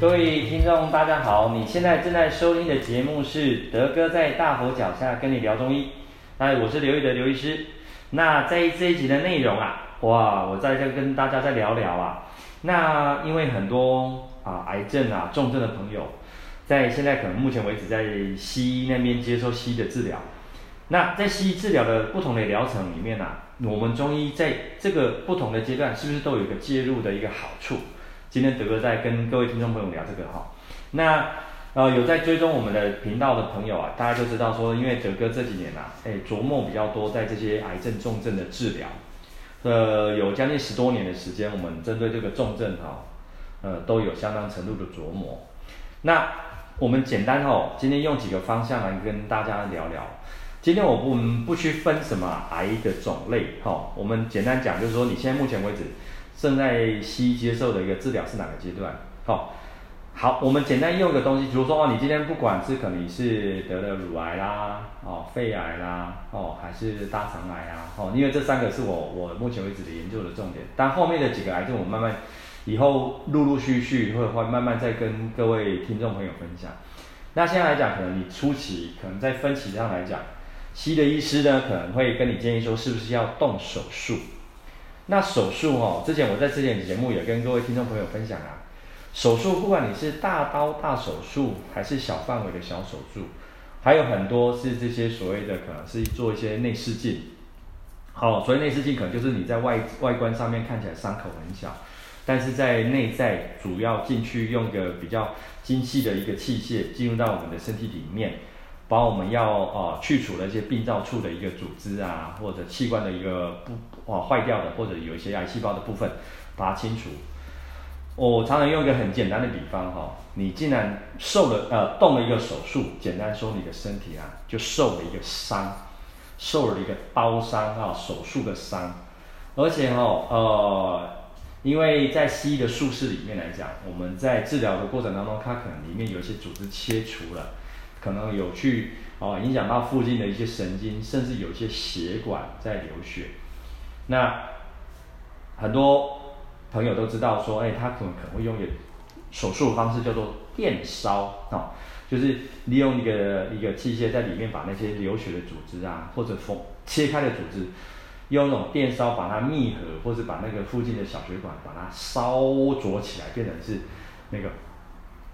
各位听众，大家好！你现在正在收听的节目是德哥在大佛脚下跟你聊中医。哎，我是刘玉德刘医师。那在这一集的内容啊，哇，我在这跟大家再聊聊啊。那因为很多啊癌症啊重症的朋友，在现在可能目前为止在西医那边接受西医的治疗。那在西医治疗的不同的疗程里面啊，我们中医在这个不同的阶段，是不是都有一个介入的一个好处？今天德哥在跟各位听众朋友聊这个哈，那呃有在追踪我们的频道的朋友啊，大家就知道说，因为德哥这几年啊，哎琢磨比较多在这些癌症重症的治疗，呃有将近十多年的时间，我们针对这个重症哈，呃都有相当程度的琢磨。那我们简单哦，今天用几个方向来跟大家聊聊。今天我不不去分什么癌的种类哈，我们简单讲就是说，你现在目前为止。正在西医接受的一个治疗是哪个阶段？好，好，我们简单用一个东西，比如说哦，你今天不管是可能你是得了乳癌啦，哦，肺癌啦，哦，还是大肠癌啊，哦，因为这三个是我我目前为止的研究的重点。但后面的几个癌症，我慢慢以后陆陆续续会会慢慢再跟各位听众朋友分享。那现在来讲，可能你初期可能在分期上来讲，西医的医师呢可能会跟你建议说，是不是要动手术？那手术哦，之前我在之前节目也跟各位听众朋友分享啊，手术不管你是大刀大手术还是小范围的小手术，还有很多是这些所谓的可能是做一些内视镜，好，所以内视镜可能就是你在外外观上面看起来伤口很小，但是在内在主要进去用个比较精细的一个器械进入到我们的身体里面。把我们要呃去除的一些病灶处的一个组织啊，或者器官的一个不啊坏掉的，或者有一些癌细胞的部分，把它清除。我常常用一个很简单的比方哈，你既然受了呃动了一个手术，简单说你的身体啊就受了一个伤，受了一个刀伤啊，手术的伤。而且哈呃，因为在西医的术式里面来讲，我们在治疗的过程当中，它可能里面有一些组织切除了。可能有去哦影响到附近的一些神经，甚至有些血管在流血。那很多朋友都知道说，哎，他可能可能会用一个手术方式叫做电烧啊、哦，就是利用一个一个器械在里面把那些流血的组织啊，或者缝切开的组织，用那种电烧把它密合，或者把那个附近的小血管把它烧灼起来，变成是那个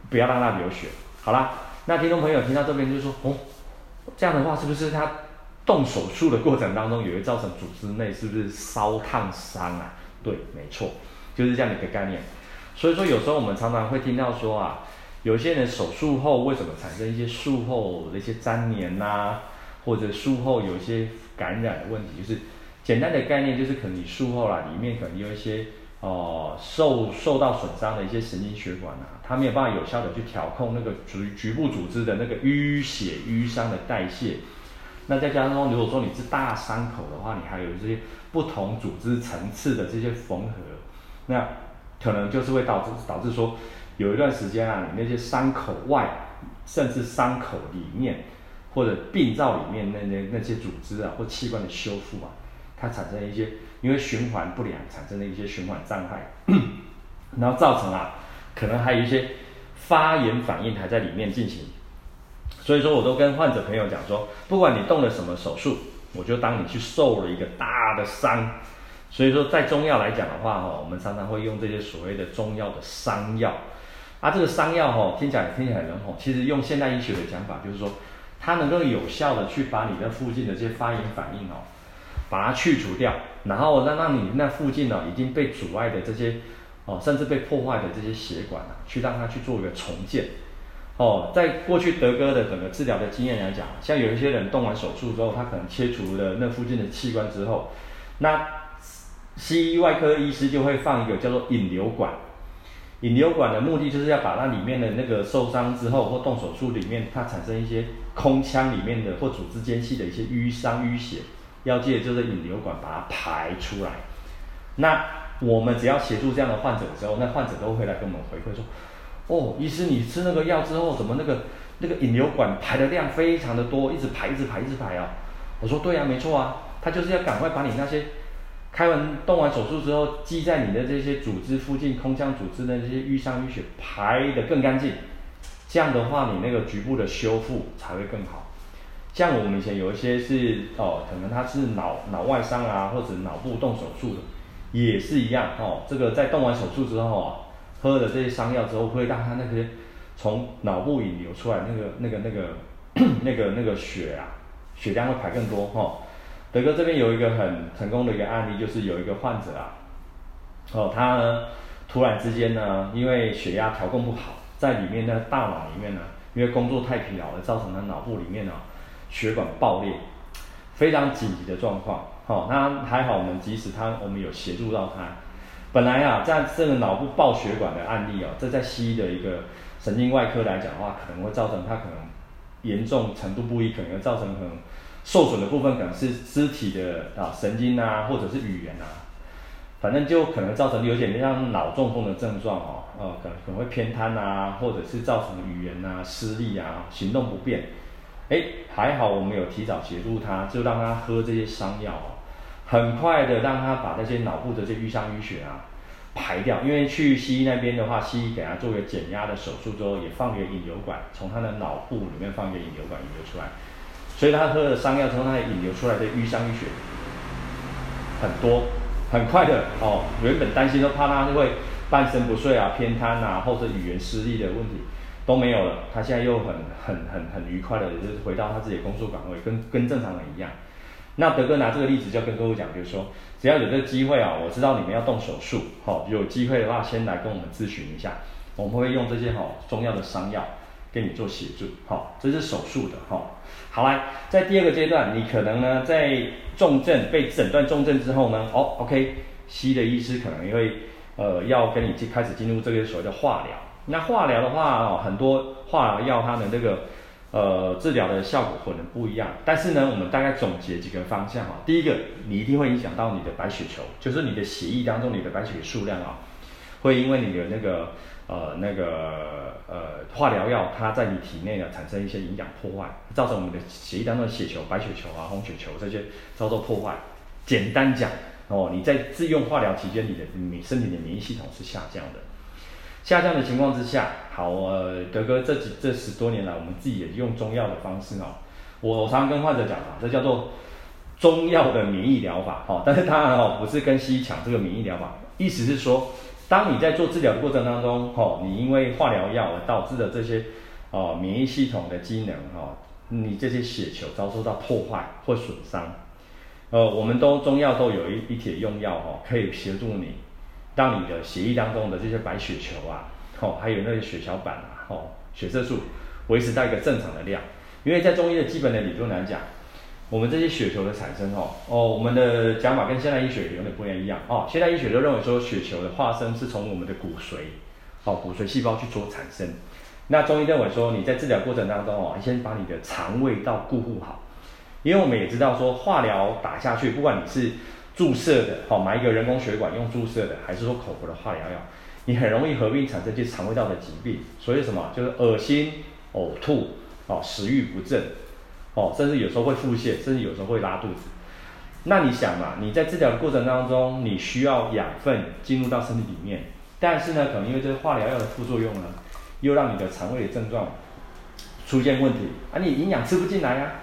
不要让它流血。好啦。那听众朋友听到这边就说哦，这样的话是不是他动手术的过程当中也会造成组织内是不是烧烫伤啊？对，没错，就是这样的一个概念。所以说有时候我们常常会听到说啊，有些人手术后为什么产生一些术后的一些粘连呐，或者术后有一些感染的问题，就是简单的概念就是可能你术后啦，里面可能有一些。哦，受受到损伤的一些神经血管啊，它没有办法有效的去调控那个局局部组织的那个淤血淤伤的代谢。那再加上，如果说你是大伤口的话，你还有这些不同组织层次的这些缝合，那可能就是会导致导致说，有一段时间啊，你那些伤口外，甚至伤口里面或者病灶里面那那那些组织啊或器官的修复啊，它产生一些。因为循环不良产生的一些循环障碍，然后造成啊，可能还有一些发炎反应还在里面进行，所以说我都跟患者朋友讲说，不管你动了什么手术，我就当你去受了一个大的伤。所以说在中药来讲的话，哈，我们常常会用这些所谓的中药的伤药，啊，这个伤药哈，听起来听起来很笼统，其实用现代医学的讲法，就是说它能够有效的去把你的附近的这些发炎反应哦。把它去除掉，然后让让你那附近呢已经被阻碍的这些哦，甚至被破坏的这些血管啊，去让它去做一个重建。哦，在过去德哥的整个治疗的经验来讲，像有一些人动完手术之后，他可能切除了那附近的器官之后，那西医外科医师就会放一个叫做引流管。引流管的目的就是要把它里面的那个受伤之后或动手术里面它产生一些空腔里面的或组织间隙的一些淤伤淤血。要借就是引流管把它排出来。那我们只要协助这样的患者的时候，那患者都会来跟我们回馈说：“哦，医师，你吃那个药之后，怎么那个那个引流管排的量非常的多，一直排，一直排，一直排啊？”我说：“对啊，没错啊，他就是要赶快把你那些开完动完手术之后，积在你的这些组织附近，空腔组织的这些淤伤淤血排得更干净，这样的话，你那个局部的修复才会更好。像我们以前有一些是哦，可能他是脑脑外伤啊，或者脑部动手术的，也是一样哦。这个在动完手术之后啊，喝了这些伤药之后，会让他那些从脑部引流出来那个那个那个那个那个血啊，血量会排更多哈。德哥这边有一个很成功的一个案例，就是有一个患者啊，哦，他呢突然之间呢，因为血压调控不好，在里面呢大脑里面呢，因为工作太疲劳了，造成他脑部里面呢。血管爆裂，非常紧急的状况。好、哦，那还好，我们即使他，我们有协助到他。本来啊，在这个脑部爆血管的案例啊，这在西医的一个神经外科来讲的话，可能会造成他可能严重程度不一，可能会造成可能受损的部分可能是肢体的啊神经啊，或者是语言啊，反正就可能造成有点像脑中风的症状哦，呃，可能可能会偏瘫啊，或者是造成语言啊失力啊，行动不便。哎，还好我们有提早协助他，就让他喝这些伤药哦，很快的让他把那些脑部的这些淤伤淤血啊排掉。因为去西医那边的话，西医给他做个减压的手术之后，也放个引流管，从他的脑部里面放个引流管引流出来。所以他喝了伤药之后，他引流出来的淤伤淤血很多，很快的哦。原本担心都怕他就会半身不遂啊、偏瘫啊，或者语言失力的问题。都没有了，他现在又很很很很愉快的，就是回到他自己的工作岗位，跟跟正常人一样。那德哥拿这个例子就跟客户讲，就是说，只要有这个机会啊，我知道你们要动手术，好，有机会的话，先来跟我们咨询一下，我们会用这些好中药的伤药给你做协助，好，这是手术的，好，好来，在第二个阶段，你可能呢在重症被诊断重症之后呢，哦，OK，西医的医师可能也会呃要跟你开始进入这个所谓的化疗。那化疗的话哦，很多化疗药它的那个呃治疗的效果可能不一样，但是呢，我们大概总结几个方向哈。第一个，你一定会影响到你的白血球，就是你的血液当中你的白血数量啊，会因为你的那个呃那个呃化疗药它在你体内呢产生一些营养破坏，造成我们的血液当中的血球、白血球啊、红血球这些遭受破坏。简单讲哦，你在自用化疗期间，你的你身体的免疫系统是下降的。下降的情况之下，好，呃，德哥这几这十多年来，我们自己也用中药的方式哦。我常常跟患者讲啊，这叫做中药的免疫疗法，哈。但是当然哦，不是跟西医抢这个免疫疗法，意思是说，当你在做治疗的过程当中，哈，你因为化疗药而导致的这些哦免疫系统的机能，哈，你这些血球遭受到破坏或损伤，呃，我们都中药都有一一帖用药，哈，可以协助你。让你的血液当中的这些白血球啊，哦，还有那些血小板啊，哦，血色素维持到一个正常的量。因为在中医的基本的理论来讲，我们这些血球的产生，哦，哦，我们的讲法跟现代医学有点不一样，哦，现代医学都认为说血球的化生是从我们的骨髓，哦，骨髓细胞去做产生。那中医认为说，你在治疗过程当中，哦，先把你的肠胃道固护好，因为我们也知道说，化疗打下去，不管你是注射的，好，买一个人工血管用注射的，还是说口服的化疗药，你很容易合并产生一些肠胃道的疾病，所以什么就是恶心、呕吐，哦，食欲不振，哦，甚至有时候会腹泻，甚至有时候会拉肚子。那你想嘛，你在治疗的过程当中，你需要养分进入到身体里面，但是呢，可能因为这个化疗药的副作用呢，又让你的肠胃的症状出现问题，啊，你营养吃不进来呀，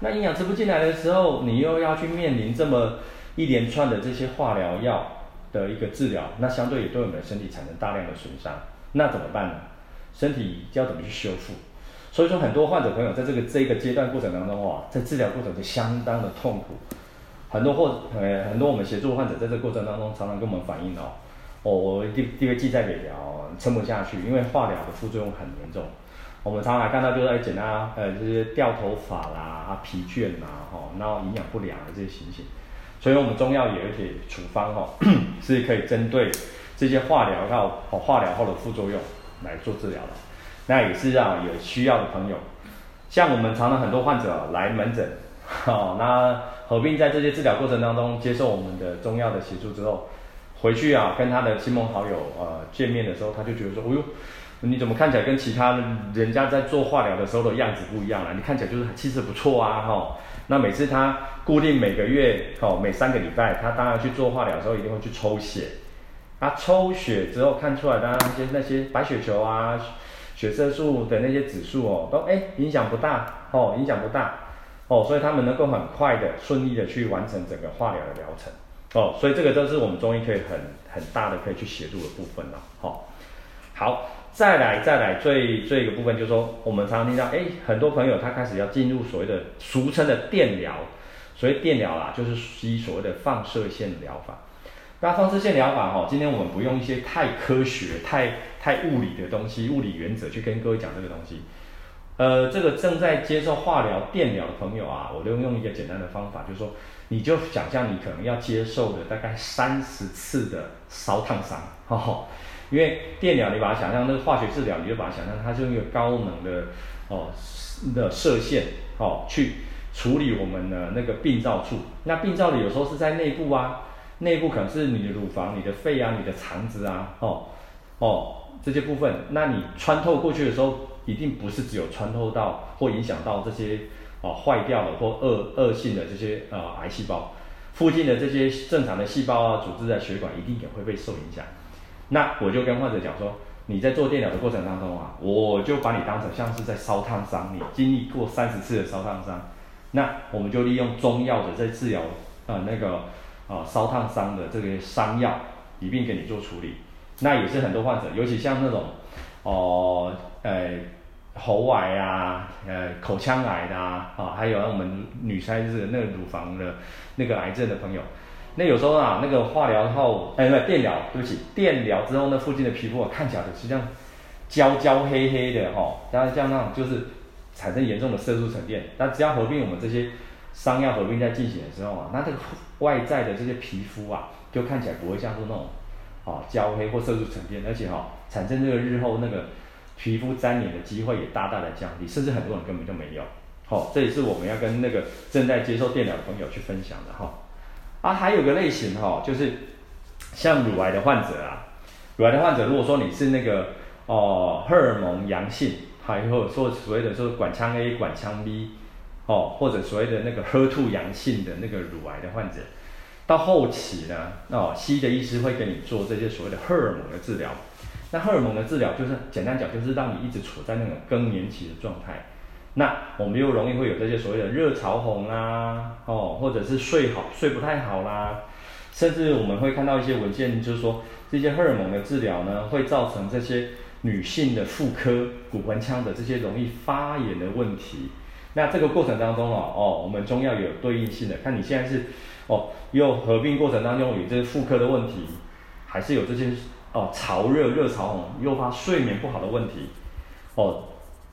那营养吃不进来的时候，你又要去面临这么。一连串的这些化疗药的一个治疗，那相对也对我们的身体产生大量的损伤，那怎么办呢？身体要怎么去修复？所以说，很多患者朋友在这个这个阶段过程当中，哇，在治疗过程就相当的痛苦。很多或呃很多我们协助患者在这个过程当中，常常跟我们反映哦，哦，我第第一个季在北疗撑不下去，因为化疗的副作用很严重。我们常常看到就是在检查呃这些掉头发啦、疲倦呐、哈，然后营养不良的这些情形。所以，我们中药也有一些处方哈，是可以针对这些化疗药哦，化疗后的副作用来做治疗的。那也是让有需要的朋友，像我们常常很多患者来门诊，哦，那合并在这些治疗过程当中接受我们的中药的协助之后，回去啊跟他的亲朋好友呃见面的时候，他就觉得说，哦哟，你怎么看起来跟其他人家在做化疗的时候的样子不一样了？你看起来就是气色不错啊，哈。那每次他固定每个月，哦，每三个礼拜，他当然去做化疗的时候一定会去抽血。他抽血之后看出来的那些那些白血球啊、血色素的那些指数哦，都哎影响不大，哦，影响不大，哦，所以他们能够很快的、顺利的去完成整个化疗的疗程，哦，所以这个都是我们中医可以很很大的可以去协助的部分了，哦，好。再来，再来，最最一个部分就是说，我们常常听到，哎，很多朋友他开始要进入所谓的俗称的电疗，所谓电疗啦，就是以所谓的放射线疗法。那放射线疗法哈，今天我们不用一些太科学、太太物理的东西、物理原则去跟各位讲这个东西。呃，这个正在接受化疗、电疗的朋友啊，我就用一个简单的方法，就是说，你就想象你可能要接受的大概三十次的烧烫伤，哈哈。因为电疗，你把它想象那个化学治疗，你就把它想象它是用一个高能的哦的射线哦去处理我们的那个病灶处。那病灶里有时候是在内部啊，内部可能是你的乳房、你的肺啊、你的肠子啊，哦哦这些部分。那你穿透过去的时候，一定不是只有穿透到或影响到这些哦坏掉了或恶恶性的这些呃癌细胞，附近的这些正常的细胞啊、组织啊、血管一定也会被受影响。那我就跟患者讲说，你在做电疗的过程当中啊，我就把你当成像是在烧烫伤，你经历过三十次的烧烫伤，那我们就利用中药的在治疗呃那个啊烧烫伤的这个伤药，一并给你做处理。那也是很多患者，尤其像那种哦呃喉癌啊，呃口腔癌的啊，啊还有我们女孩子那个乳房的那个癌症的朋友。那有时候啊，那个化疗后，哎，不，电疗，对不起，电疗之后，那附近的皮肤啊，看起来实际上焦焦黑黑的哈，当然像那种就是产生严重的色素沉淀。那只要合并我们这些伤药合并在进行的时候啊，那这个外在的这些皮肤啊，就看起来不会像是那种啊焦黑或色素沉淀，而且哈，产生这个日后那个皮肤粘连的机会也大大的降低，甚至很多人根本就没有。好，这也是我们要跟那个正在接受电疗的朋友去分享的哈。啊，还有个类型哈、哦，就是像乳癌的患者啊，乳癌的患者，如果说你是那个哦荷尔蒙阳性，还有说所谓的说管腔 A、管腔 B，哦或者所谓的那个 HER2 阳性的那个乳癌的患者，到后期呢，哦西医的医师会给你做这些所谓的荷尔蒙的治疗。那荷尔蒙的治疗就是简单讲，就是让你一直处在那种更年期的状态。那我们又容易会有这些所谓的热潮红啊，哦，或者是睡好睡不太好啦，甚至我们会看到一些文献，就是说这些荷尔蒙的治疗呢，会造成这些女性的妇科骨盆腔的这些容易发炎的问题。那这个过程当中哦，哦，我们中药有对应性的，看你现在是哦，又合并过程当中有这些妇科的问题，还是有这些哦潮热热潮红诱发睡眠不好的问题，哦。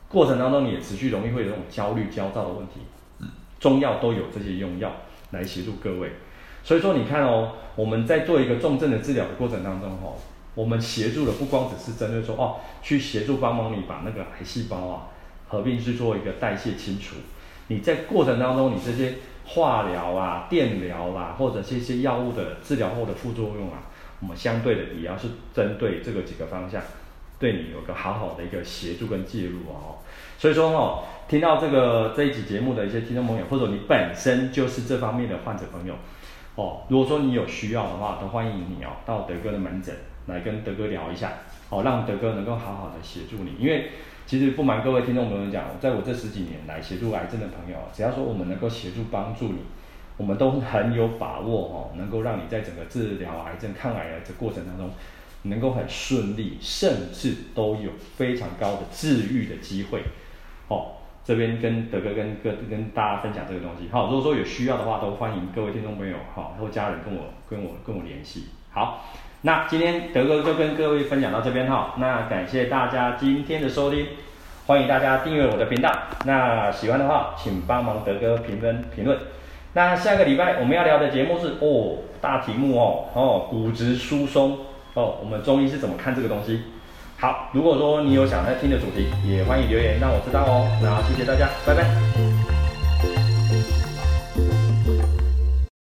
过程当中，你也持续容易会有这种焦虑、焦躁的问题。中药都有这些用药来协助各位。所以说，你看哦，我们在做一个重症的治疗的过程当中，哦，我们协助的不光只是针对说哦，去协助帮忙你把那个癌细胞啊合并去做一个代谢清除。你在过程当中，你这些化疗啊、电疗啊，或者这些药物的治疗后的副作用啊，我们相对的也要是针对这个几个方向，对你有个好好的一个协助跟介入哦。所以说哦，听到这个这一集节目的一些听众朋友，或者你本身就是这方面的患者朋友，哦，如果说你有需要的话，都欢迎你哦到德哥的门诊来跟德哥聊一下，哦，让德哥能够好好的协助你。因为其实不瞒各位听众朋友讲，在我这十几年来协助癌症的朋友，只要说我们能够协助帮助你，我们都很有把握哦，能够让你在整个治疗癌症、抗癌的这过程当中，能够很顺利，甚至都有非常高的治愈的机会。哦，这边跟德哥跟跟跟大家分享这个东西。好，如果说有需要的话，都欢迎各位听众朋友哈或家人跟我跟我跟我联系。好，那今天德哥就跟各位分享到这边哈。那感谢大家今天的收听，欢迎大家订阅我的频道。那喜欢的话，请帮忙德哥评分评论。那下个礼拜我们要聊的节目是哦大题目哦哦骨质疏松哦，我们中医是怎么看这个东西？好，如果说你有想要听的主题，也欢迎留言让我知道哦。那谢谢大家，拜拜。